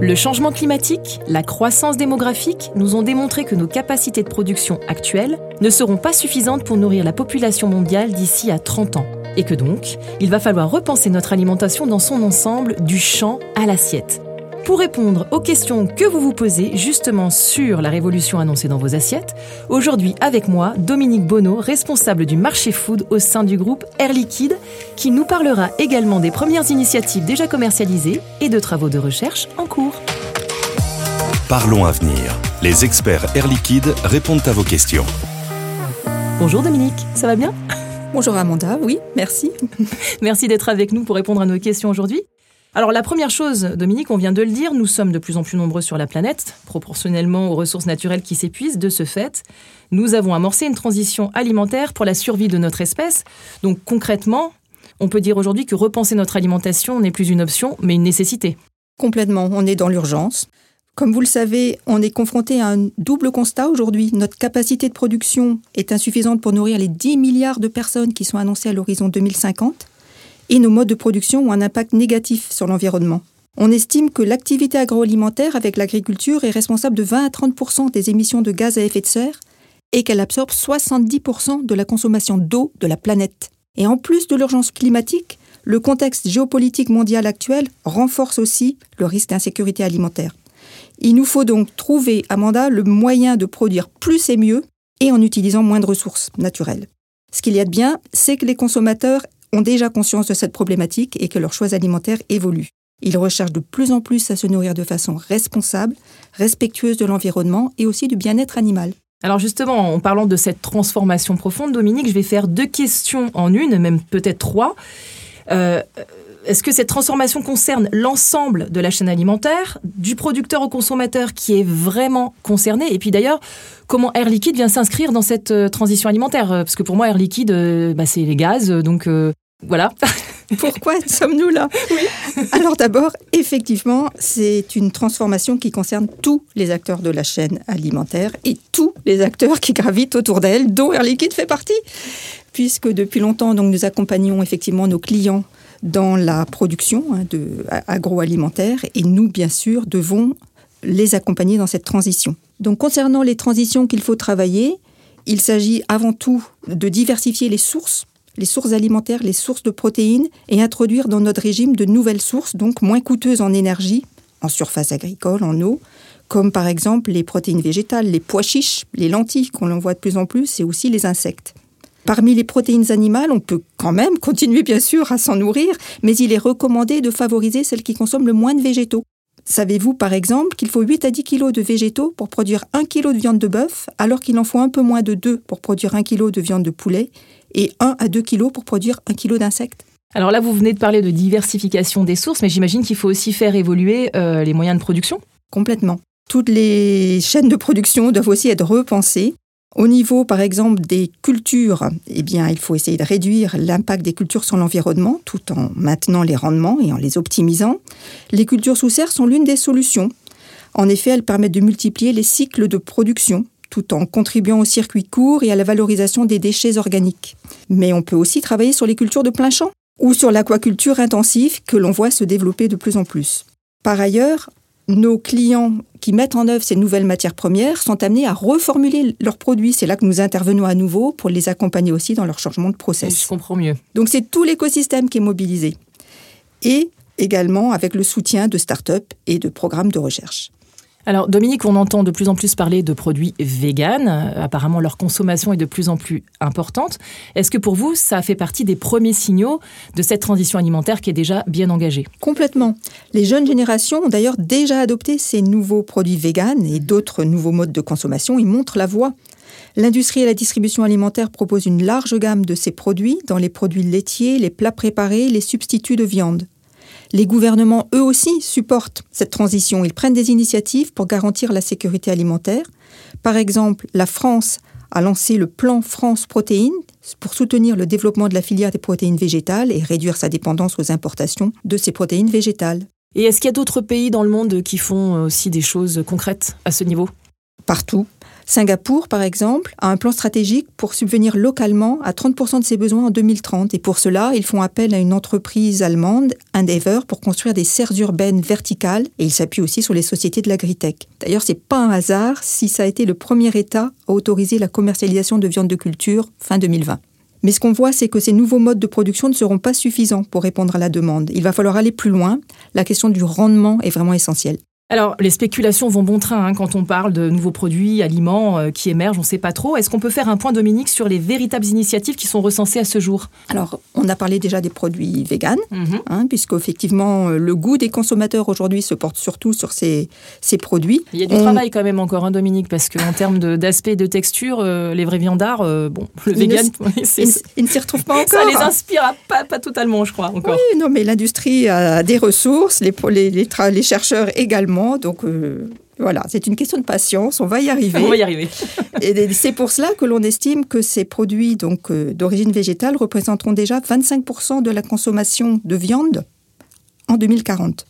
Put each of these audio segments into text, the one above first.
Le changement climatique, la croissance démographique nous ont démontré que nos capacités de production actuelles ne seront pas suffisantes pour nourrir la population mondiale d'ici à 30 ans. Et que donc, il va falloir repenser notre alimentation dans son ensemble, du champ à l'assiette. Pour répondre aux questions que vous vous posez justement sur la révolution annoncée dans vos assiettes, aujourd'hui avec moi, Dominique Bonneau, responsable du marché food au sein du groupe Air Liquide, qui nous parlera également des premières initiatives déjà commercialisées et de travaux de recherche en cours. Parlons Avenir. Les experts Air Liquide répondent à vos questions. Bonjour Dominique, ça va bien? Bonjour Amanda, oui, merci. Merci d'être avec nous pour répondre à nos questions aujourd'hui. Alors la première chose, Dominique, on vient de le dire, nous sommes de plus en plus nombreux sur la planète, proportionnellement aux ressources naturelles qui s'épuisent. De ce fait, nous avons amorcé une transition alimentaire pour la survie de notre espèce. Donc concrètement, on peut dire aujourd'hui que repenser notre alimentation n'est plus une option, mais une nécessité. Complètement, on est dans l'urgence. Comme vous le savez, on est confronté à un double constat aujourd'hui. Notre capacité de production est insuffisante pour nourrir les 10 milliards de personnes qui sont annoncées à l'horizon 2050 et nos modes de production ont un impact négatif sur l'environnement. On estime que l'activité agroalimentaire avec l'agriculture est responsable de 20 à 30% des émissions de gaz à effet de serre et qu'elle absorbe 70% de la consommation d'eau de la planète. Et en plus de l'urgence climatique, le contexte géopolitique mondial actuel renforce aussi le risque d'insécurité alimentaire. Il nous faut donc trouver, Amanda, le moyen de produire plus et mieux et en utilisant moins de ressources naturelles. Ce qu'il y a de bien, c'est que les consommateurs ont déjà conscience de cette problématique et que leurs choix alimentaires évoluent. Ils recherchent de plus en plus à se nourrir de façon responsable, respectueuse de l'environnement et aussi du bien-être animal. Alors justement, en parlant de cette transformation profonde, Dominique, je vais faire deux questions en une, même peut-être trois. Euh, est-ce que cette transformation concerne l'ensemble de la chaîne alimentaire, du producteur au consommateur qui est vraiment concerné Et puis d'ailleurs, comment Air Liquide vient s'inscrire dans cette euh, transition alimentaire Parce que pour moi, Air Liquide, euh, bah, c'est les gaz, donc voilà. Pourquoi sommes-nous là? Alors d'abord, effectivement, c'est une transformation qui concerne tous les acteurs de la chaîne alimentaire et tous les acteurs qui gravitent autour d'elle, dont Air Liquide fait partie, puisque depuis longtemps, donc, nous accompagnons effectivement nos clients dans la production hein, agroalimentaire et nous, bien sûr, devons les accompagner dans cette transition. Donc concernant les transitions qu'il faut travailler, il s'agit avant tout de diversifier les sources les sources alimentaires, les sources de protéines et introduire dans notre régime de nouvelles sources, donc moins coûteuses en énergie, en surface agricole, en eau, comme par exemple les protéines végétales, les pois chiches, les lentilles qu'on en voit de plus en plus, et aussi les insectes. Parmi les protéines animales, on peut quand même continuer bien sûr à s'en nourrir, mais il est recommandé de favoriser celles qui consomment le moins de végétaux. Savez-vous par exemple qu'il faut 8 à 10 kg de végétaux pour produire 1 kg de viande de bœuf, alors qu'il en faut un peu moins de 2 pour produire 1 kg de viande de poulet et 1 à 2 kg pour produire 1 kg d'insectes? Alors là, vous venez de parler de diversification des sources, mais j'imagine qu'il faut aussi faire évoluer euh, les moyens de production. Complètement. Toutes les chaînes de production doivent aussi être repensées au niveau, par exemple, des cultures, eh il faut essayer de réduire l'impact des cultures sur l'environnement tout en maintenant les rendements et en les optimisant. Les cultures sous serre sont l'une des solutions. En effet, elles permettent de multiplier les cycles de production tout en contribuant au circuit court et à la valorisation des déchets organiques. Mais on peut aussi travailler sur les cultures de plein champ ou sur l'aquaculture intensive que l'on voit se développer de plus en plus. Par ailleurs, nos clients qui mettent en œuvre ces nouvelles matières premières sont amenés à reformuler leurs produits. C'est là que nous intervenons à nouveau pour les accompagner aussi dans leur changement de process. Je comprends mieux. Donc c'est tout l'écosystème qui est mobilisé. Et également avec le soutien de start-up et de programmes de recherche. Alors Dominique, on entend de plus en plus parler de produits véganes. Apparemment, leur consommation est de plus en plus importante. Est-ce que pour vous, ça fait partie des premiers signaux de cette transition alimentaire qui est déjà bien engagée? Complètement. Les jeunes générations ont d'ailleurs déjà adopté ces nouveaux produits véganes et d'autres nouveaux modes de consommation. Ils montrent la voie. L'industrie et la distribution alimentaire proposent une large gamme de ces produits dans les produits laitiers, les plats préparés, les substituts de viande. Les gouvernements, eux aussi, supportent cette transition. Ils prennent des initiatives pour garantir la sécurité alimentaire. Par exemple, la France a lancé le plan France Protéines pour soutenir le développement de la filière des protéines végétales et réduire sa dépendance aux importations de ces protéines végétales. Et est-ce qu'il y a d'autres pays dans le monde qui font aussi des choses concrètes à ce niveau? Partout. Singapour, par exemple, a un plan stratégique pour subvenir localement à 30% de ses besoins en 2030. Et pour cela, ils font appel à une entreprise allemande, Endeavour, pour construire des serres urbaines verticales. Et ils s'appuient aussi sur les sociétés de l'agritech. D'ailleurs, c'est pas un hasard si ça a été le premier État à autoriser la commercialisation de viande de culture fin 2020. Mais ce qu'on voit, c'est que ces nouveaux modes de production ne seront pas suffisants pour répondre à la demande. Il va falloir aller plus loin. La question du rendement est vraiment essentielle. Alors, les spéculations vont bon train hein, quand on parle de nouveaux produits, aliments euh, qui émergent, on ne sait pas trop. Est-ce qu'on peut faire un point, Dominique, sur les véritables initiatives qui sont recensées à ce jour? Alors, on a parlé déjà des produits véganes, Mhm. hein, puisque effectivement, le goût des consommateurs aujourd'hui se porte surtout sur ces, ces produits. Il y a du On- travail quand même encore, hein, Dominique, parce qu'en termes d'aspect et de texture, euh, les vrais viandards, euh, bon, le ne vegan, c'est- Ils, ne s'y retrouvent pas encore. ça les inspire à pas, pas totalement, je crois, encore. Oui, non, mais l'industrie a des ressources, les, pro- les, les, tra- les chercheurs également. Donc euh, voilà, c'est une question de patience, on va y arriver. On va y arriver. Et c'est pour cela que l'on estime que ces produits donc euh, d'origine végétale représenteront déjà 25% de la consommation de viande en 2040.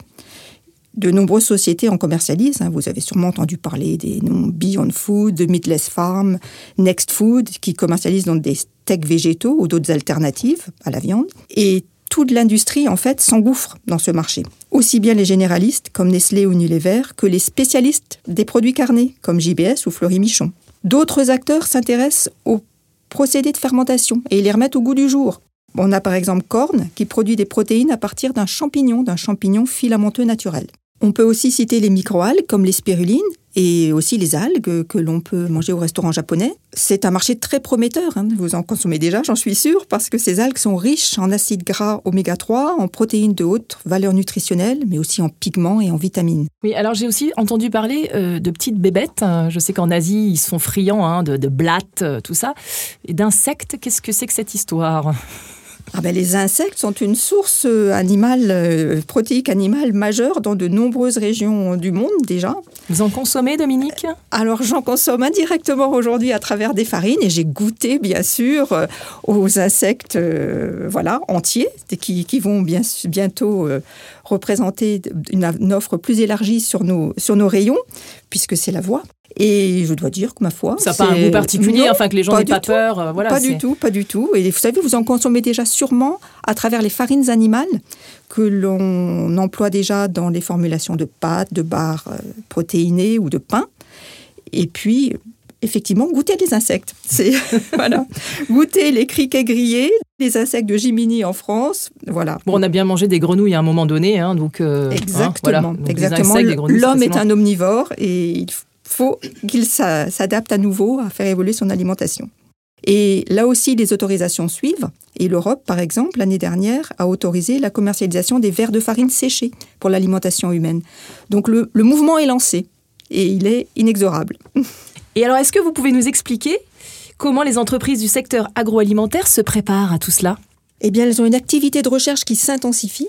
De nombreuses sociétés en commercialisent. hein. Vous avez sûrement entendu parler des noms Beyond Food, de Meatless Farm, Next Food, qui commercialisent donc des steaks végétaux ou d'autres alternatives à la viande. Et toute l'industrie, en fait, s'engouffre dans ce marché. Aussi bien les généralistes, comme Nestlé ou Unilever, que les spécialistes des produits carnés, comme JBS ou Fleury Michon. D'autres acteurs s'intéressent aux procédés de fermentation et ils les remettent au goût du jour. On a par exemple Korn qui produit des protéines à partir d'un champignon, d'un champignon filamenteux naturel. On peut aussi citer les microalgues comme les spirulines et aussi les algues que l'on peut manger au restaurant japonais. C'est un marché très prometteur, hein. vous en consommez déjà, j'en suis sûre, parce que ces algues sont riches en acides gras oméga 3, en protéines de haute valeur nutritionnelle, mais aussi en pigments et en vitamines. Oui, alors j'ai aussi entendu parler euh, de petites bébêtes. Euh, Je sais qu'en Asie, ils sont friands hein, de, de blattes, euh, tout ça. Et d'insectes, qu'est-ce que c'est que cette histoire? Ah ben, les insectes sont une source euh, animale, euh, protéique animale majeure dans de nombreuses régions du monde déjà. Vous en consommez, Dominique? Alors j'en consomme indirectement aujourd'hui à travers des farines et j'ai goûté bien sûr euh, aux insectes euh, voilà, entiers qui, qui vont bien, bientôt représenter une, une offre plus élargie sur nos, sur nos rayons puisque c'est la voie. Et je dois dire que ma foi, Ça n'a pas un goût particulier, Non, enfin que les gens n'aient pas peur. euh, voilà, pas du tout, pas du tout. Et vous savez, vous en consommez déjà sûrement à travers les farines animales que l'on emploie déjà dans les formulations de pâtes, de barres euh, protéinées ou de pain. Et puis, effectivement, goûter les insectes. C'est voilà, goûter les criquets grillés, les insectes de Jiminy en France. Voilà. Bon, on a bien mangé des grenouilles à un moment donné, hein, donc. euh, hein, Exactement. voilà. Donc, exactement. L'homme est un omnivore et il faut qu'il s'a- s'adapte à nouveau à faire évoluer son alimentation. Et là aussi, les autorisations suivent. Et l'Europe, par exemple, l'année dernière, a autorisé la commercialisation des verres de farine séchés pour l'alimentation humaine. Donc le, le mouvement est lancé et il est inexorable. Et alors, est-ce que vous pouvez nous expliquer comment les entreprises du secteur agroalimentaire se préparent à tout cela? Eh bien, elles ont une activité de recherche qui s'intensifie.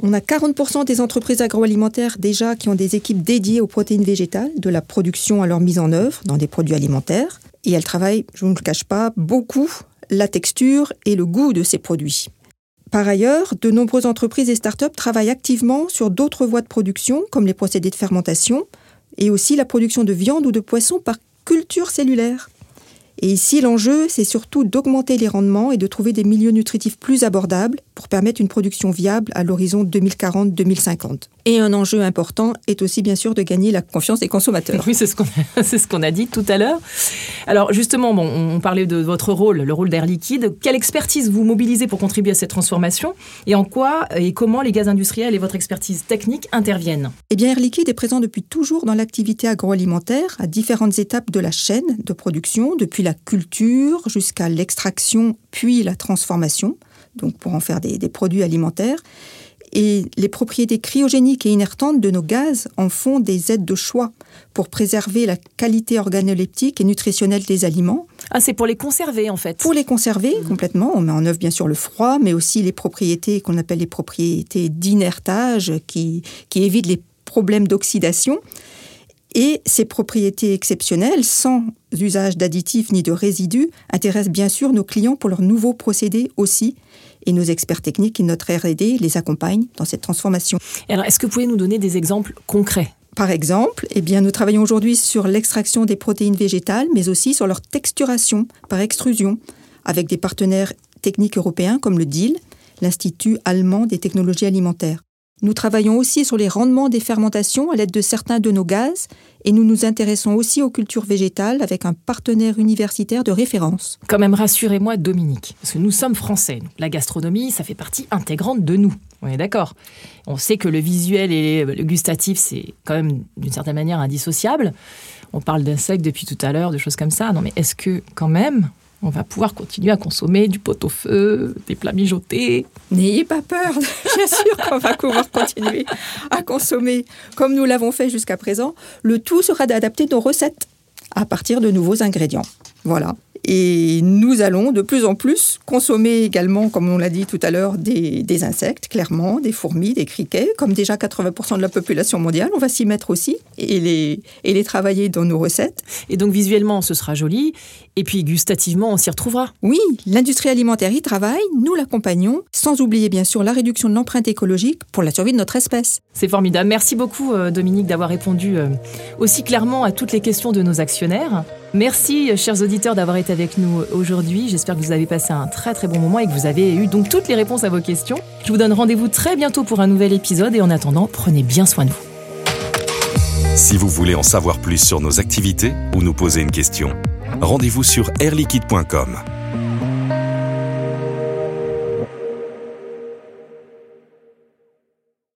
On a 40% des entreprises agroalimentaires déjà qui ont des équipes dédiées aux protéines végétales, de la production à leur mise en œuvre dans des produits alimentaires. Et elles travaillent, je ne le cache pas, beaucoup la texture et le goût de ces produits. Par ailleurs, de nombreuses entreprises et startups travaillent activement sur d'autres voies de production, comme les procédés de fermentation, et aussi la production de viande ou de poisson par culture cellulaire. Et ici, l'enjeu, c'est surtout d'augmenter les rendements et de trouver des milieux nutritifs plus abordables pour permettre une production viable à l'horizon 2040-2050. Et un enjeu important est aussi bien sûr de gagner la confiance des consommateurs. Oui, c'est ce qu'on a, ce dit tout à l'heure. Alors justement, bon, on parlait de votre rôle, le rôle d'Air Liquide. Quelle expertise vous mobilisez pour contribuer à cette transformation et en quoi et comment les gaz industriels et votre expertise technique interviennent? Eh bien, Air Liquide est présent depuis toujours dans l'activité agroalimentaire à différentes étapes de la chaîne de production, depuis la culture jusqu'à l'extraction puis la transformation, donc pour en faire des, des produits alimentaires. Et les propriétés cryogéniques et inertantes de nos gaz en font des aides de choix pour préserver la qualité organoleptique et nutritionnelle des aliments. Ah, c'est pour les conserver en fait. Pour les conserver complètement, on met en œuvre bien sûr le froid, mais aussi les propriétés qu'on appelle les propriétés d'inertage qui, qui évitent les problèmes d'oxydation. Et ces propriétés exceptionnelles, sans usage d'additifs ni de résidus, intéressent bien sûr nos clients pour leurs nouveaux procédés aussi. Et nos experts techniques et notre R&D les accompagnent dans cette transformation. Alors, est-ce que vous pouvez nous donner des exemples concrets? Par exemple, eh bien, nous travaillons aujourd'hui sur l'extraction des protéines végétales, mais aussi sur leur texturation par extrusion, avec des partenaires techniques européens comme le DIL, l'Institut allemand des technologies alimentaires. Nous travaillons aussi sur les rendements des fermentations à l'aide de certains de nos gaz et nous nous intéressons aussi aux cultures végétales avec un partenaire universitaire de référence. Quand même, rassurez-moi, Dominique, parce que nous sommes français. La gastronomie, ça fait partie intégrante de nous. On est d'accord. On sait que le visuel et le gustatif, c'est quand même d'une certaine manière indissociable. On parle d'insectes depuis tout à l'heure, de choses comme ça. Non, mais est-ce que quand même, on va pouvoir continuer à consommer du pot-au-feu, des plats mijotés. N'ayez pas peur, bien sûr qu'on va pouvoir continuer à consommer comme nous l'avons fait jusqu'à présent. Le tout sera d'adapter nos recettes à partir de nouveaux ingrédients. Voilà. Et nous allons de plus en plus consommer également, comme on l'a dit tout à l'heure, des, insectes, clairement, des fourmis, des criquets, comme déjà 80% de la population mondiale. On va s'y mettre aussi et les, et les travailler dans nos recettes. Et donc visuellement, ce sera joli. Et puis gustativement, on s'y retrouvera. Oui, l'industrie alimentaire y travaille, nous l'accompagnons, sans oublier bien sûr la réduction de l'empreinte écologique pour la survie de notre espèce. C'est formidable. Merci beaucoup euh, Dominique d'avoir répondu euh, aussi clairement à toutes les questions de nos actionnaires. Merci, chers auditeurs, d'avoir été avec nous aujourd'hui. J'espère que vous avez passé un très très bon moment et que vous avez eu donc toutes les réponses à vos questions. Je vous donne rendez-vous très bientôt pour un nouvel épisode et en attendant, prenez bien soin de vous. Si vous voulez en savoir plus sur nos activités ou nous poser une question, rendez-vous sur airliquide.com.